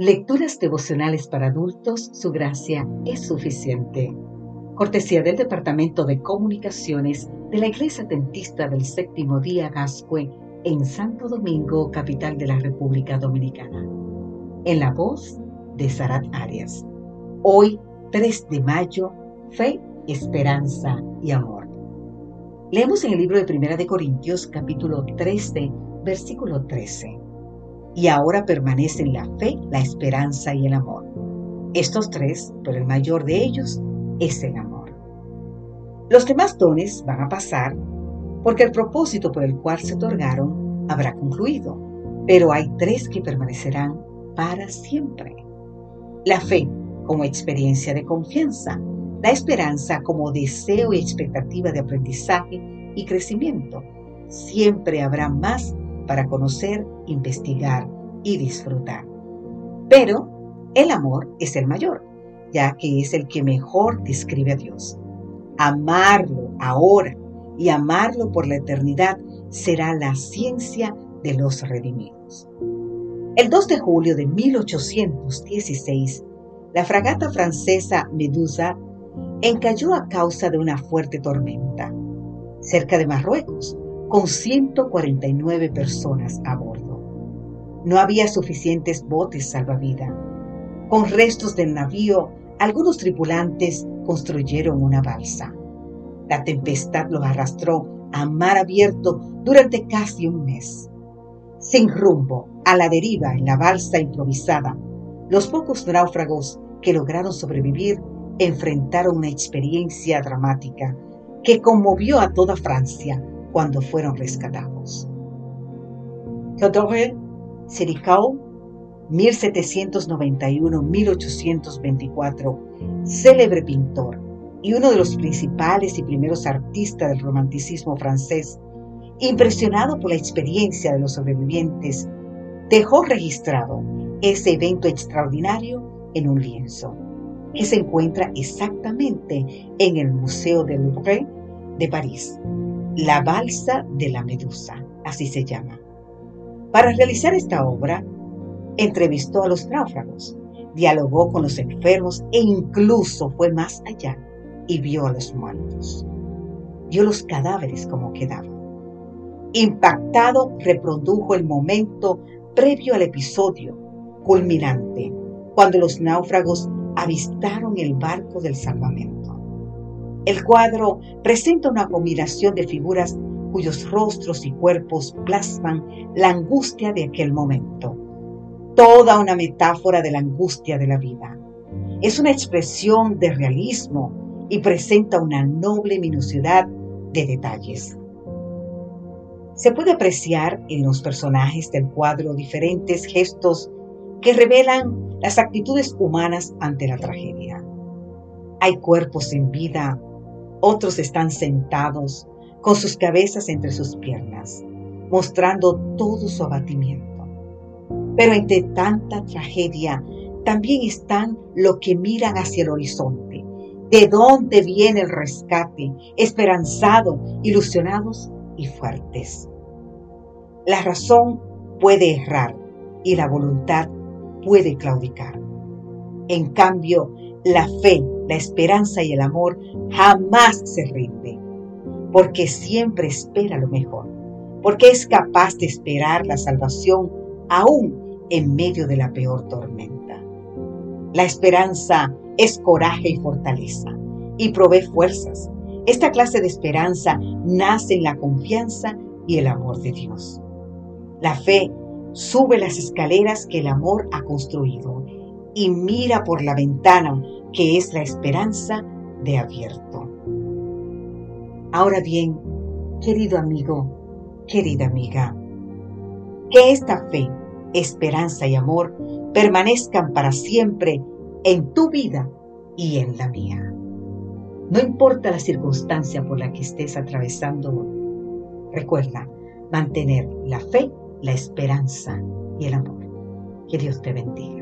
Lecturas devocionales para adultos, su gracia es suficiente. Cortesía del Departamento de Comunicaciones de la Iglesia Dentista del Séptimo Día Gascue en Santo Domingo, capital de la República Dominicana. En la voz de Sarat Arias. Hoy, 3 de mayo, fe, esperanza y amor. Leemos en el libro de Primera de Corintios, capítulo 13, versículo 13 y ahora permanecen la fe, la esperanza y el amor. Estos tres, pero el mayor de ellos es el amor. Los demás dones van a pasar porque el propósito por el cual se otorgaron habrá concluido, pero hay tres que permanecerán para siempre. La fe como experiencia de confianza, la esperanza como deseo y expectativa de aprendizaje y crecimiento. Siempre habrá más para conocer, investigar y disfrutar. Pero el amor es el mayor, ya que es el que mejor describe a Dios. Amarlo ahora y amarlo por la eternidad será la ciencia de los redimidos. El 2 de julio de 1816, la fragata francesa Medusa encalló a causa de una fuerte tormenta cerca de Marruecos, con 149 personas a bordo. No había suficientes botes salvavidas. Con restos del navío, algunos tripulantes construyeron una balsa. La tempestad los arrastró a mar abierto durante casi un mes. Sin rumbo, a la deriva en la balsa improvisada, los pocos náufragos que lograron sobrevivir enfrentaron una experiencia dramática que conmovió a toda Francia cuando fueron rescatados. Theodore Sericao, 1791-1824, célebre pintor y uno de los principales y primeros artistas del romanticismo francés, impresionado por la experiencia de los sobrevivientes, dejó registrado ese evento extraordinario en un lienzo, que se encuentra exactamente en el Museo del Louvre de París, la balsa de la medusa, así se llama. Para realizar esta obra, entrevistó a los náufragos, dialogó con los enfermos e incluso fue más allá y vio a los muertos. Vio los cadáveres como quedaban. Impactado, reprodujo el momento previo al episodio culminante, cuando los náufragos avistaron el barco del salvamento. El cuadro presenta una combinación de figuras cuyos rostros y cuerpos plasman la angustia de aquel momento. Toda una metáfora de la angustia de la vida. Es una expresión de realismo y presenta una noble minuciosidad de detalles. Se puede apreciar en los personajes del cuadro diferentes gestos que revelan las actitudes humanas ante la tragedia. Hay cuerpos en vida otros están sentados con sus cabezas entre sus piernas, mostrando todo su abatimiento. Pero entre tanta tragedia también están los que miran hacia el horizonte, de dónde viene el rescate, esperanzados, ilusionados y fuertes. La razón puede errar y la voluntad puede claudicar. En cambio, la fe la esperanza y el amor jamás se rinde, porque siempre espera lo mejor, porque es capaz de esperar la salvación aún en medio de la peor tormenta. La esperanza es coraje y fortaleza y provee fuerzas. Esta clase de esperanza nace en la confianza y el amor de Dios. La fe sube las escaleras que el amor ha construido y mira por la ventana que es la esperanza de abierto. Ahora bien, querido amigo, querida amiga, que esta fe, esperanza y amor permanezcan para siempre en tu vida y en la mía. No importa la circunstancia por la que estés atravesando recuerda mantener la fe, la esperanza y el amor. Que Dios te bendiga.